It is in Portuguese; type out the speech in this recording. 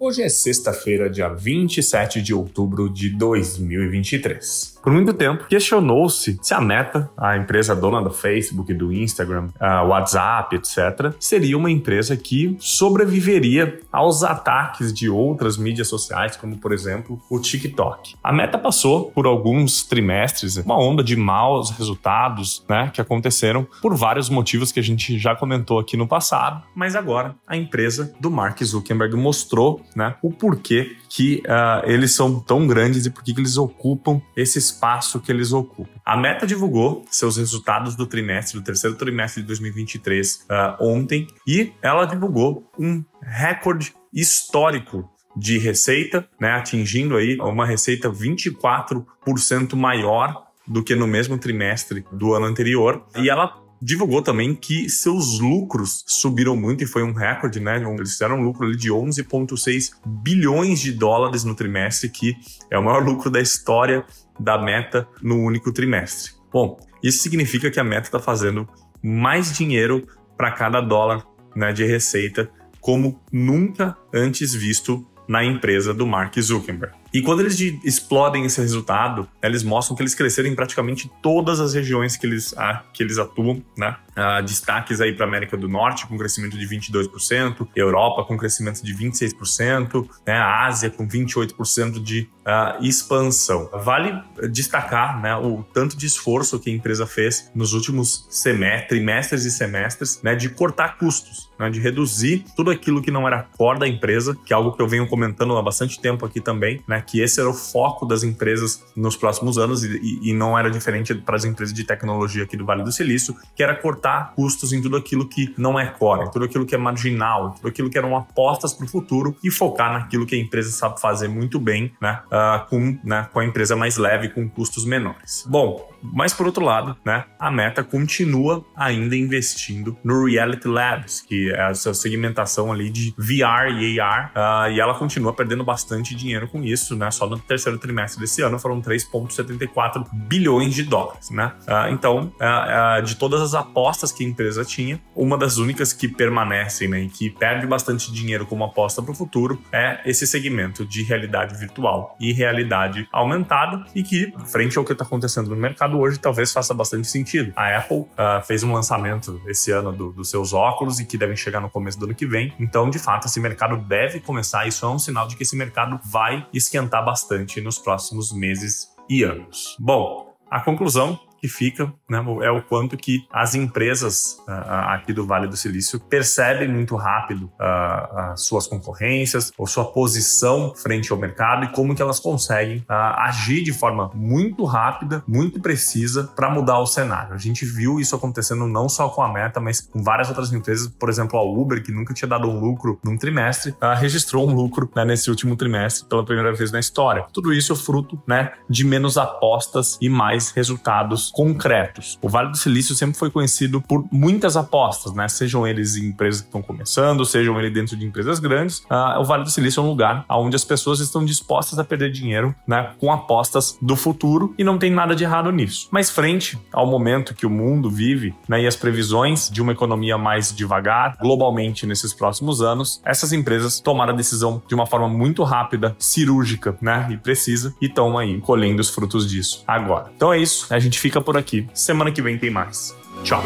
Hoje é sexta-feira, dia 27 de outubro de 2023. Por muito tempo, questionou-se se a Meta, a empresa dona do Facebook, do Instagram, WhatsApp, etc., seria uma empresa que sobreviveria aos ataques de outras mídias sociais, como, por exemplo, o TikTok. A Meta passou por alguns trimestres, uma onda de maus resultados né, que aconteceram por vários motivos que a gente já comentou aqui no passado, mas agora a empresa do Mark Zuckerberg mostrou né, o porquê que uh, eles são tão grandes e por que eles ocupam esse espaço que eles ocupam. A Meta divulgou seus resultados do trimestre, do terceiro trimestre de 2023 uh, ah, ontem e ela divulgou um recorde histórico de receita, né, atingindo aí uma receita 24% maior do que no mesmo trimestre do ano anterior. E ela divulgou também que seus lucros subiram muito e foi um recorde, né? Eles fizeram um lucro ali de 11,6 bilhões de dólares no trimestre, que é o maior lucro da história da Meta no único trimestre. Bom, isso significa que a Meta está fazendo mais dinheiro para cada dólar né, de receita, como nunca antes visto na empresa do Mark Zuckerberg. E quando eles explodem esse resultado, eles mostram que eles cresceram em praticamente todas as regiões que eles, ah, que eles atuam, né? Ah, destaques aí para América do Norte com crescimento de 22%, Europa com crescimento de 26%, né? A Ásia com 28% de ah, expansão. Vale destacar, né, o tanto de esforço que a empresa fez nos últimos semestres, trimestres e semestres, né, de cortar custos, né, de reduzir tudo aquilo que não era core da empresa, que é algo que eu venho comentando há bastante tempo aqui também, né? Que esse era o foco das empresas nos próximos anos e, e não era diferente para as empresas de tecnologia aqui do Vale do Silício, que era cortar custos em tudo aquilo que não é core, tudo aquilo que é marginal, tudo aquilo que eram apostas para o futuro e focar naquilo que a empresa sabe fazer muito bem, né? Uh, com, né, com a empresa mais leve, com custos menores. Bom, mas por outro lado, né, a Meta continua ainda investindo no Reality Labs, que é a sua segmentação ali de VR e AR, uh, e ela continua perdendo bastante dinheiro com isso, né? Só no terceiro trimestre desse ano foram 3,74 bilhões de dólares, né? Uh, então, uh, de todas as apostas que a empresa tinha, uma das únicas que permanecem, né, e que perde bastante dinheiro como aposta para o futuro é esse segmento de realidade virtual e realidade aumentada, e que, frente ao que está acontecendo no mercado hoje talvez faça bastante sentido. A Apple fez um lançamento esse ano do, dos seus óculos e que devem chegar no começo do ano que vem. Então, de fato, esse mercado deve começar. Isso é um sinal de que esse mercado vai esquentar bastante nos próximos meses e anos. Bom, a conclusão que fica né, é o quanto que as empresas uh, aqui do Vale do Silício percebem muito rápido uh, as suas concorrências, ou sua posição frente ao mercado e como que elas conseguem agir de forma muito rápida, muito precisa para mudar o cenário. A gente viu isso acontecendo não só com a Meta, mas com várias outras empresas, por exemplo, a Uber, que nunca tinha dado um lucro num trimestre, registrou um lucro né, nesse último trimestre pela primeira vez na história. Tudo isso é fruto né, de menos apostas e mais resultados concretos. O Vale do Silício sempre foi conhecido por muitas apostas, né? Sejam eles em empresas que estão começando, sejam eles dentro de empresas grandes. Uh, o Vale do Silício é um lugar onde as pessoas estão dispostas a perder dinheiro, né? Com apostas do futuro e não tem nada de errado nisso. Mas frente ao momento que o mundo vive, né? E as previsões de uma economia mais devagar, globalmente nesses próximos anos, essas empresas tomaram a decisão de uma forma muito rápida, cirúrgica, né? E precisa e estão aí colhendo os frutos disso agora. Então é isso. A gente fica fica por aqui. Semana que vem tem mais. Tchau.